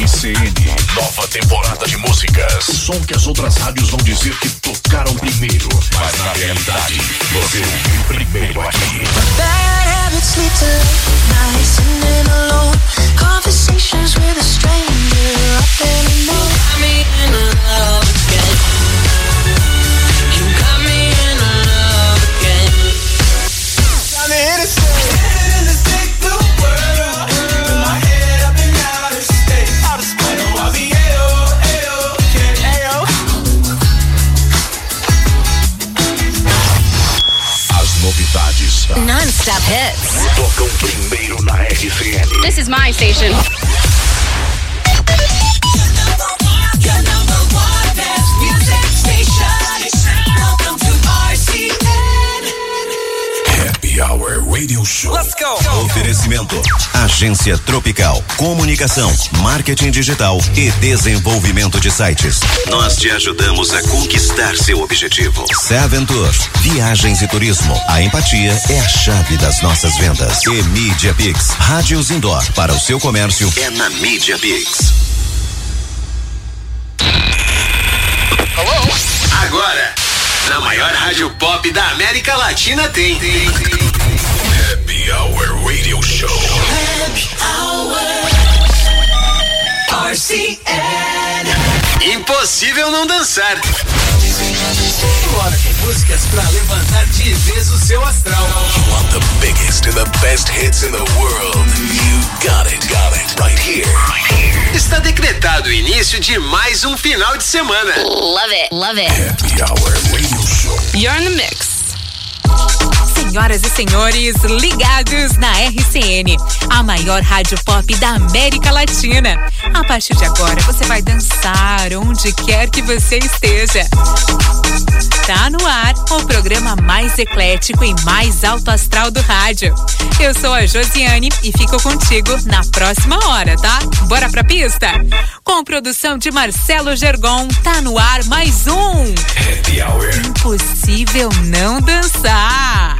RCN, nova temporada de músicas. Som que as outras rádios vão dizer que tocaram primeiro, mas na realidade, você ouviu primeiro aqui. Bad habits lead to nights sitting alone. Conversations with a stranger I barely know. Got me in love again. Non-stop hits. tocam primeiro na RCN. This is my station. Radio Show. Let's go. Oferecimento. Agência Tropical. Comunicação, marketing digital e desenvolvimento de sites. Nós te ajudamos a conquistar seu objetivo. Seven Tour. Viagens e turismo. A empatia é a chave das nossas vendas. E Media Pix. Rádios Indoor. Para o seu comércio é na Media Pix. Agora, na maior rádio pop da América Latina tem. tem, tem. Happy Hour Radio Show. RCN. Impossível não dançar. Agora tem músicas pra levantar de vez o seu astral. You want the biggest and the best hits in the world? You got it, got it, right here. Right here. Está decretado o início de mais um final de semana. Love it. Love it. Happy Hour Radio Show. You're in the mix. Senhoras e senhores, ligados na RCN, a maior rádio pop da América Latina. A partir de agora, você vai dançar onde quer que você esteja. Tá no ar o programa mais eclético e mais alto astral do rádio. Eu sou a Josiane e fico contigo na próxima hora, tá? Bora pra pista? Com produção de Marcelo Gergon, tá no ar mais um Happy Hour. Impossível não dançar.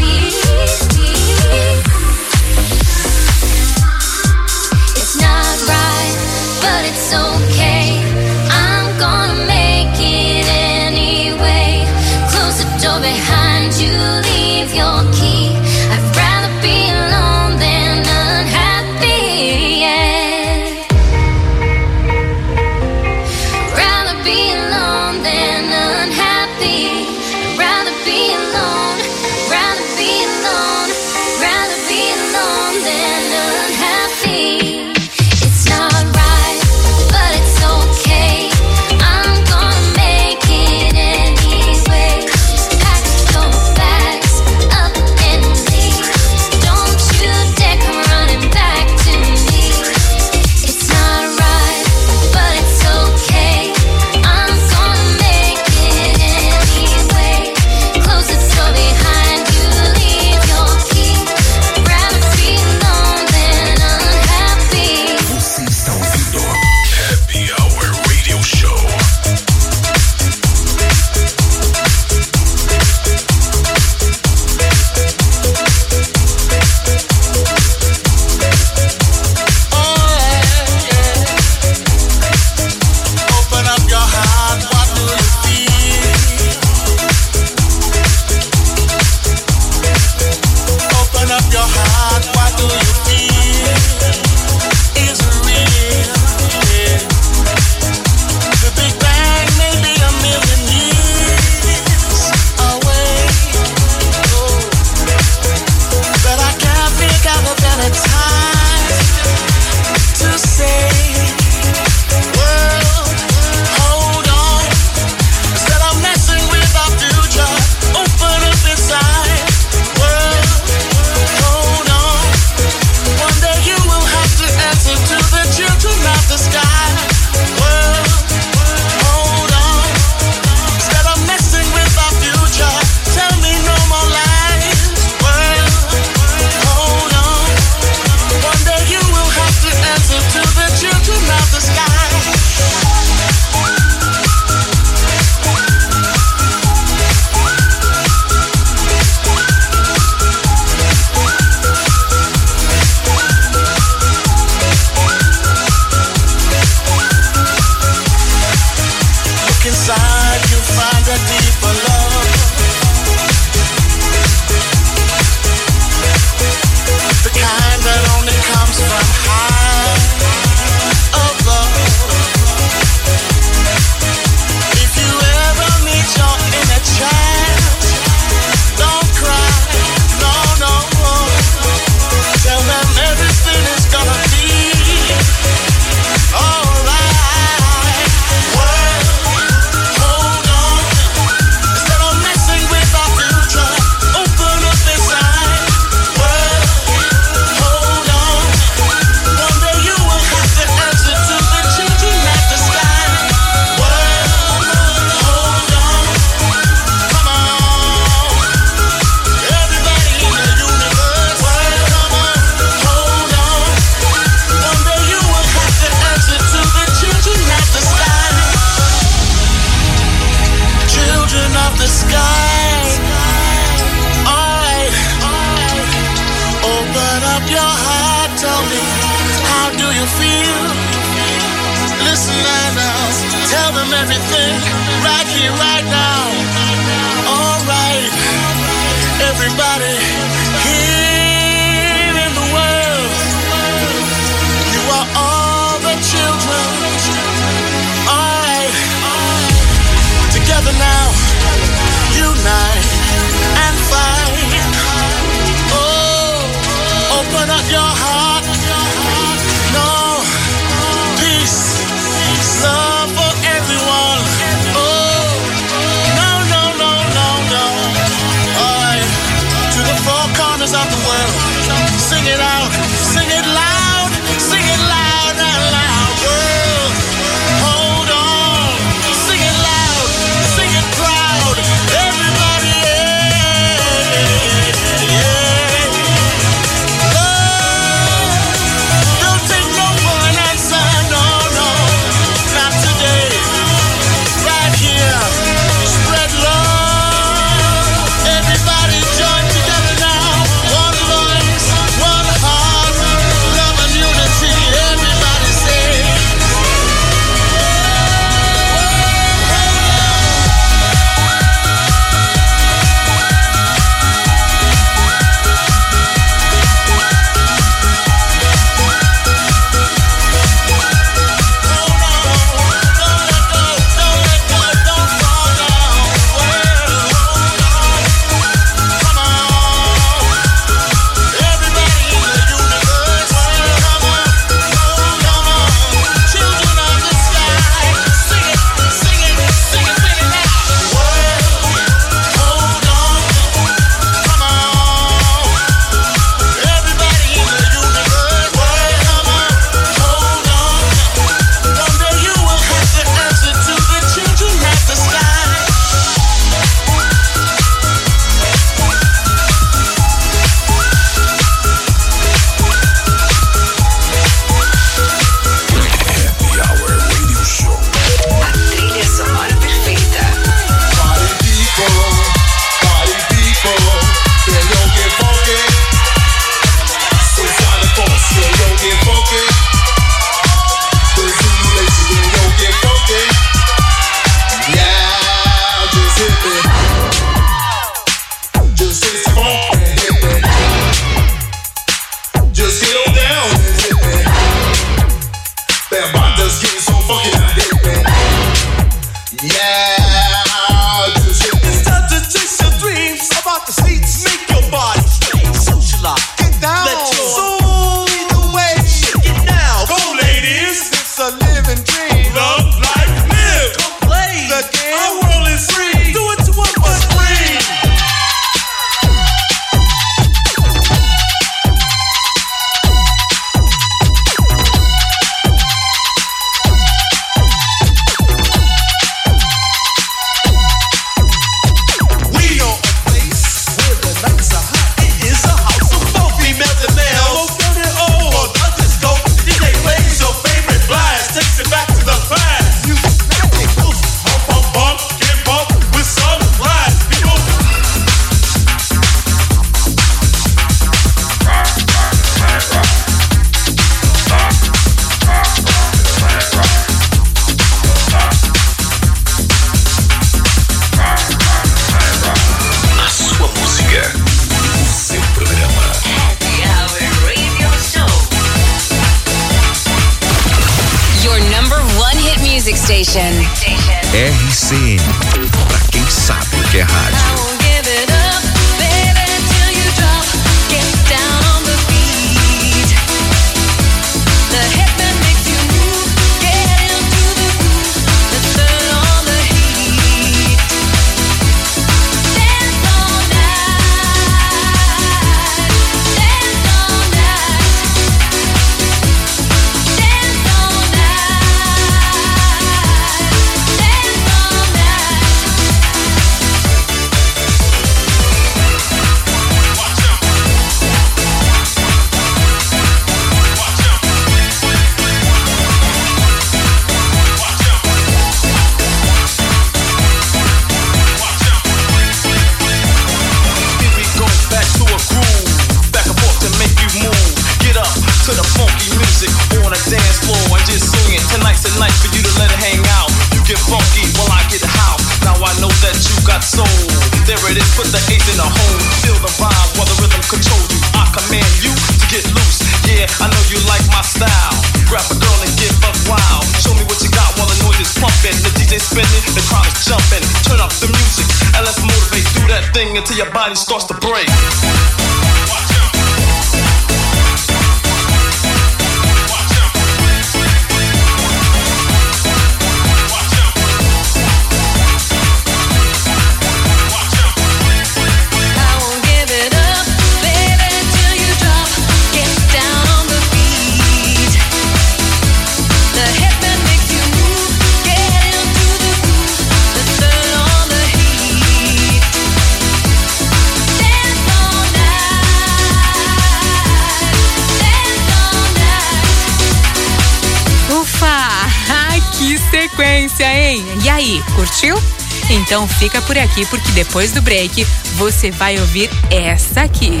Então fica por aqui porque depois do break você vai ouvir essa aqui.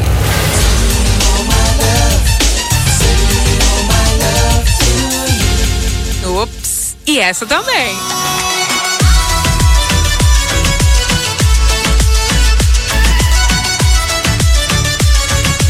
Ups! E essa também.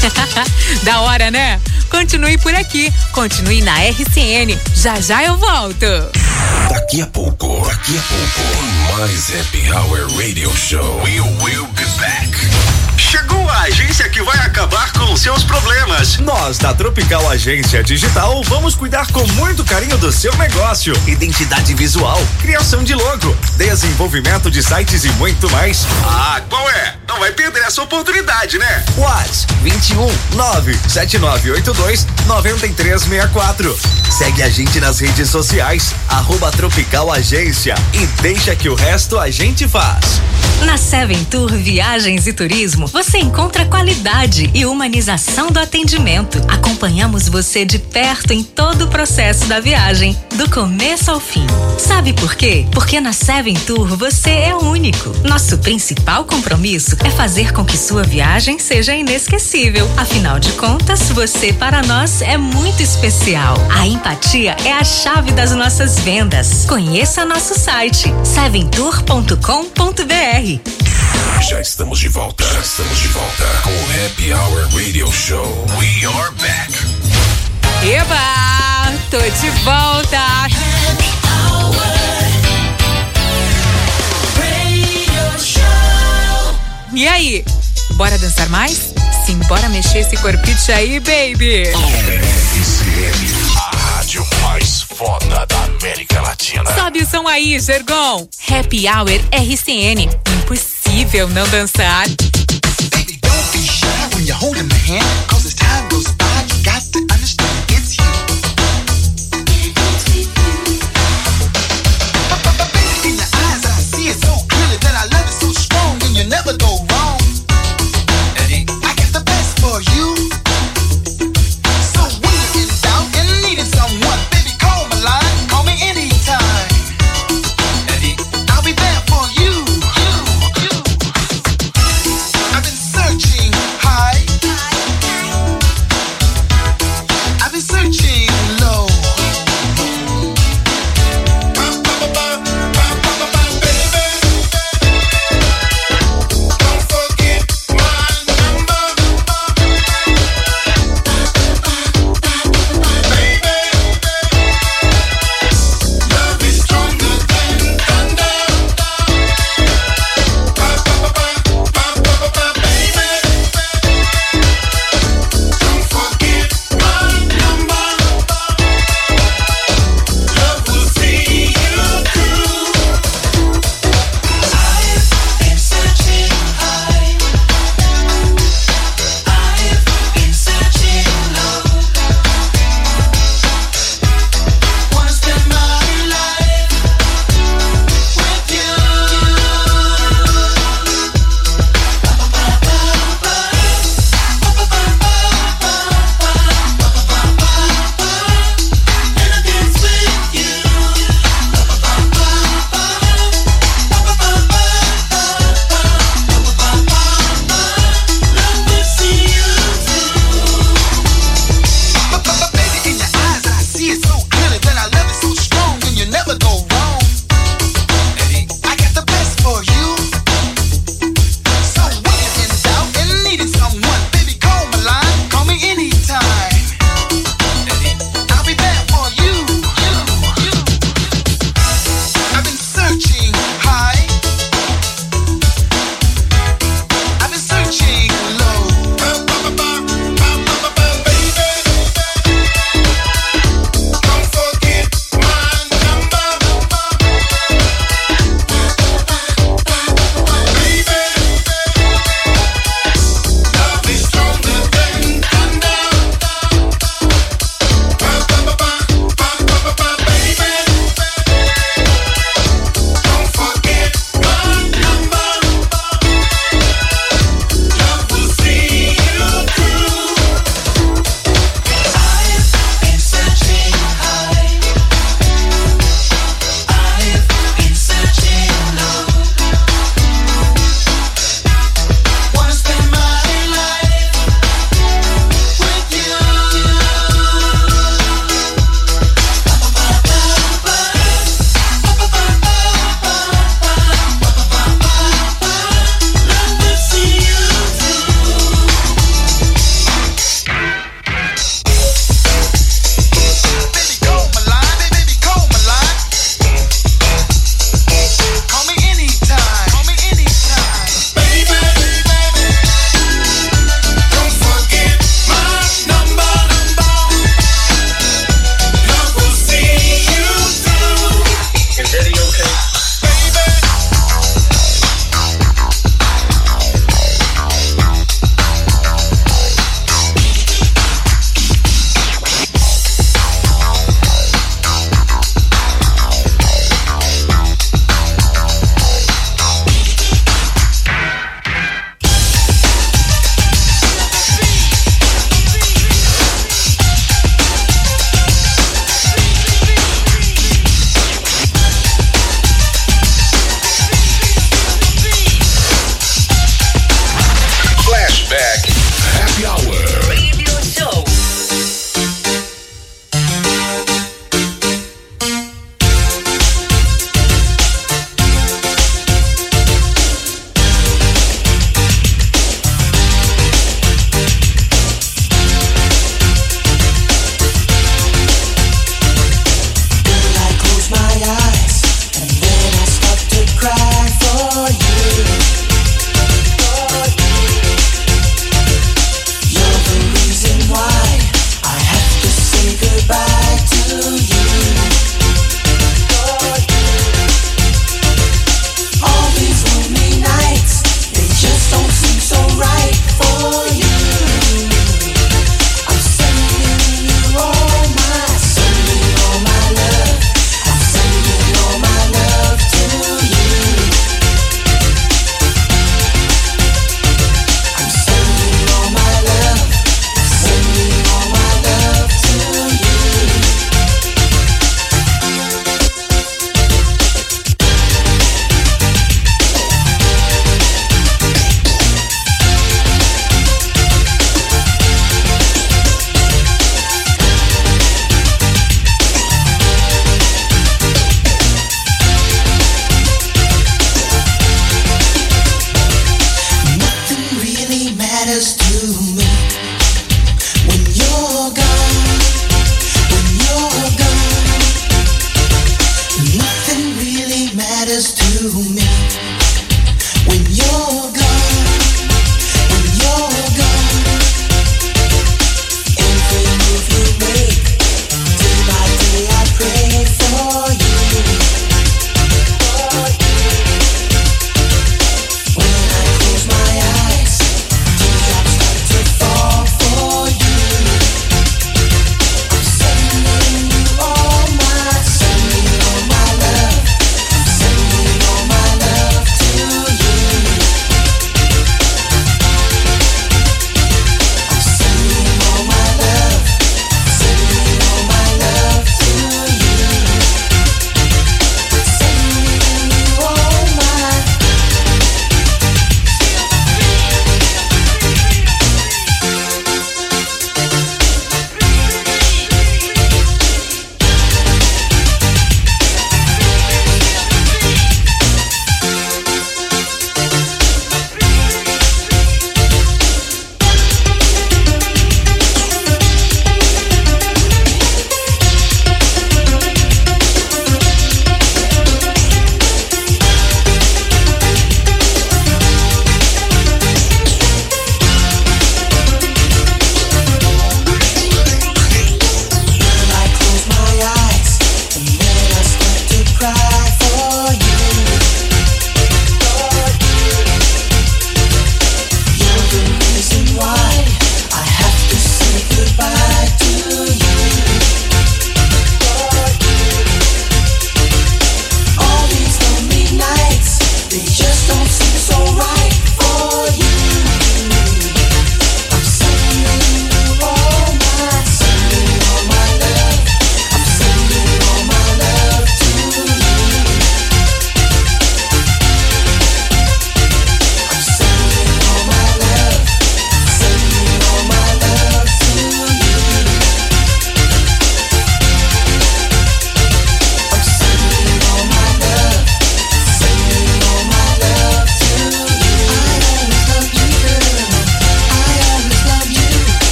da hora, né? Continue por aqui, continue na RCN. Já já eu volto. Daqui a pouco, daqui a pouco, mais Happy Hour Radio Show. We will be back. Chegou a agência que vai acabar com seus problemas. Nós, da Tropical Agência Digital, vamos cuidar com muito carinho do seu negócio. Identidade visual, criação de logo, desenvolvimento de sites e muito mais. Ah, qual é? Não vai perder essa oportunidade, né? Whats 21 97982 9364. Segue a gente nas redes sociais, arroba Tropical Agência e deixa que o resto a gente faz. Na Seven Tour Viagens e Turismo, você encontra qualidade e humanização do atendimento. Acompanhamos você de perto em todo o processo da viagem, do começo ao fim. Sabe por quê? Porque na Seven Tour você é único. Nosso principal compromisso é fazer com que sua viagem seja inesquecível. Afinal de contas, você para nós é muito especial. A empatia é a chave das nossas vendas. Conheça nosso site seventour.com.br. Já estamos de volta. Já estamos de volta com o Happy Hour Radio Show. We are back. Eba! Tô de volta! E aí? Bora dançar mais? Sim, bora mexer esse corpite aí, baby! RCN, a rádio mais foda da América Latina. Sobe o som aí, Jergon! Happy Hour RCN. Impossível não dançar. Baby, don't be shy when you're holding my hand. Cause as time goes by, you got to understand it's you. Baby, in your eyes, I see it so clearly that I love it so strong and you never go wrong.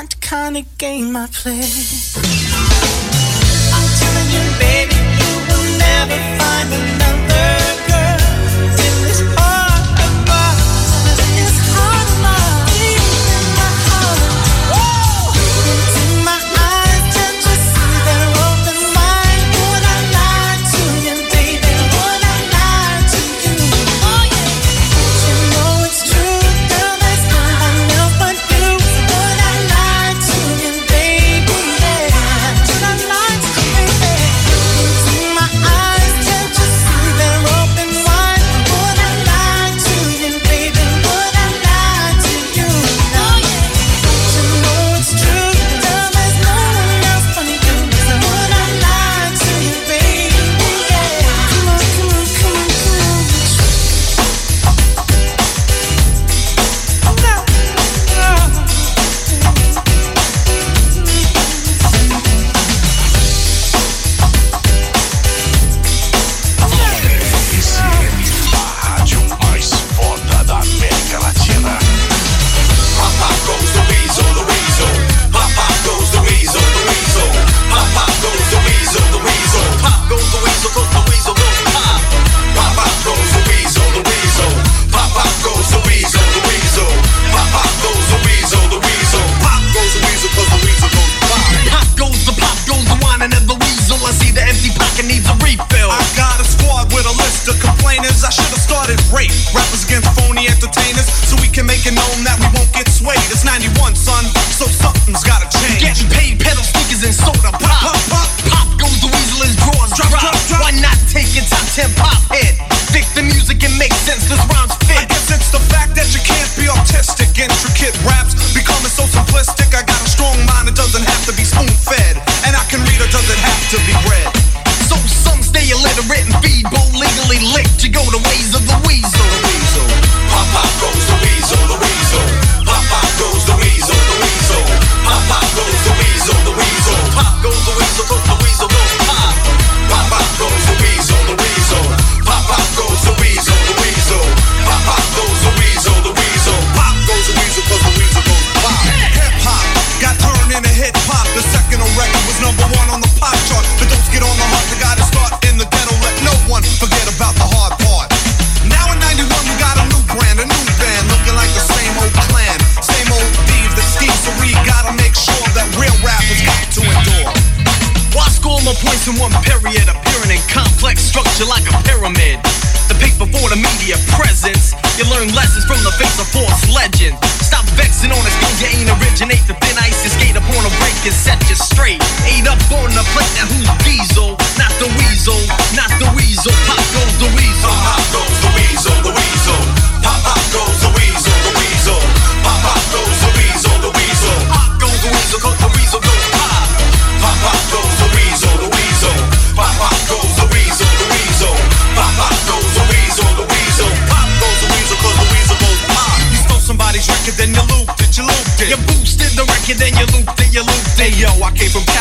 That kind of game I play. I'm telling you, baby, you will never find another. 91, son.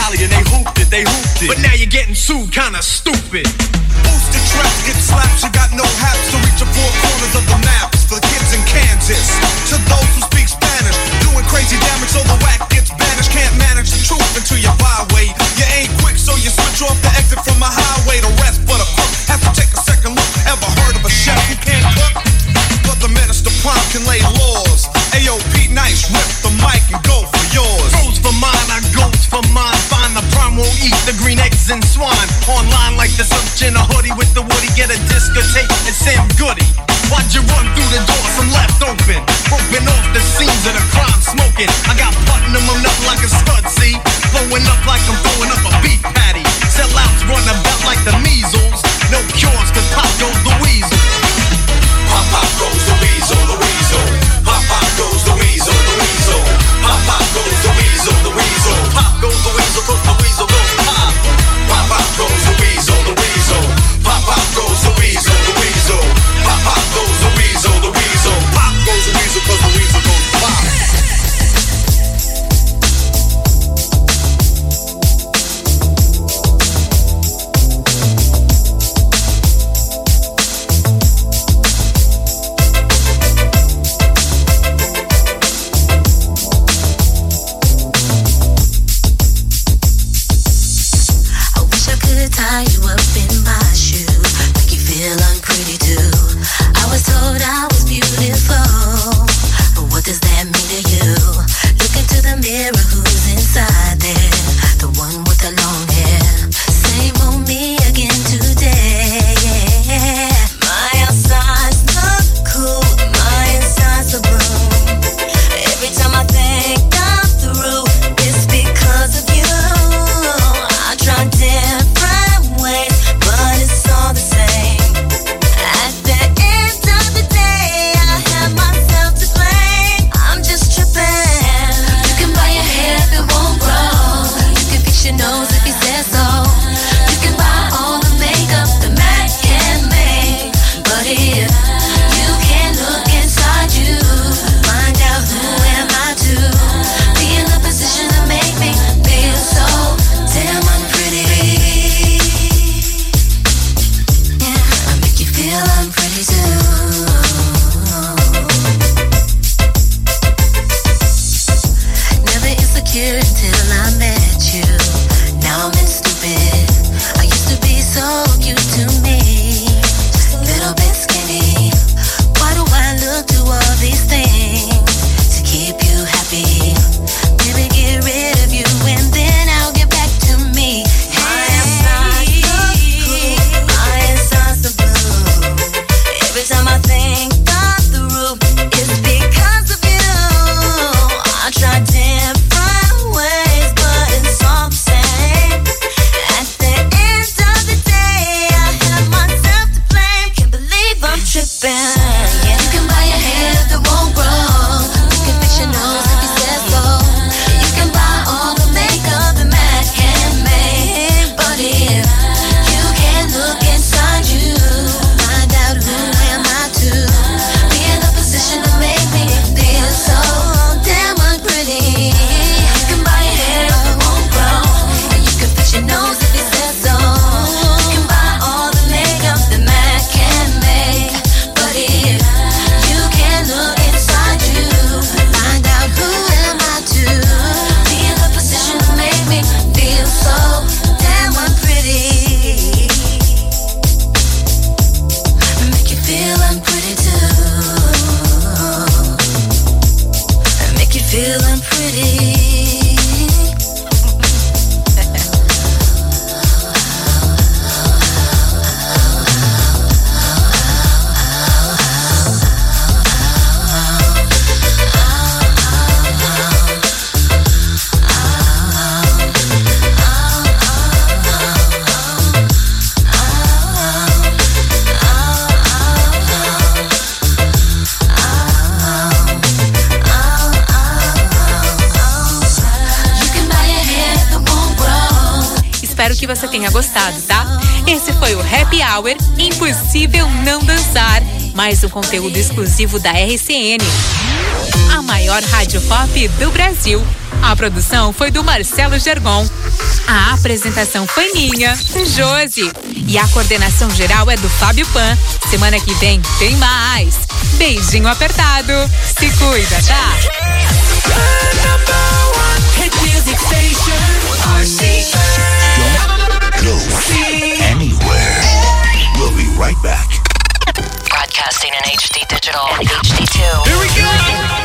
alley and they hooped it, they hooped it. But now you're getting sued, kinda stupid. Boost the trap, get slapped, you got no haps, so Hour Impossível Não Dançar. Mais um conteúdo exclusivo da RCN, a maior rádio pop do Brasil. A produção foi do Marcelo Gergon. A apresentação foi minha, Josi. E a coordenação geral é do Fábio Pan. Semana que vem tem mais. Beijinho apertado. Se cuida, tá? Right back. Broadcasting in HD digital and HD2. Here we go.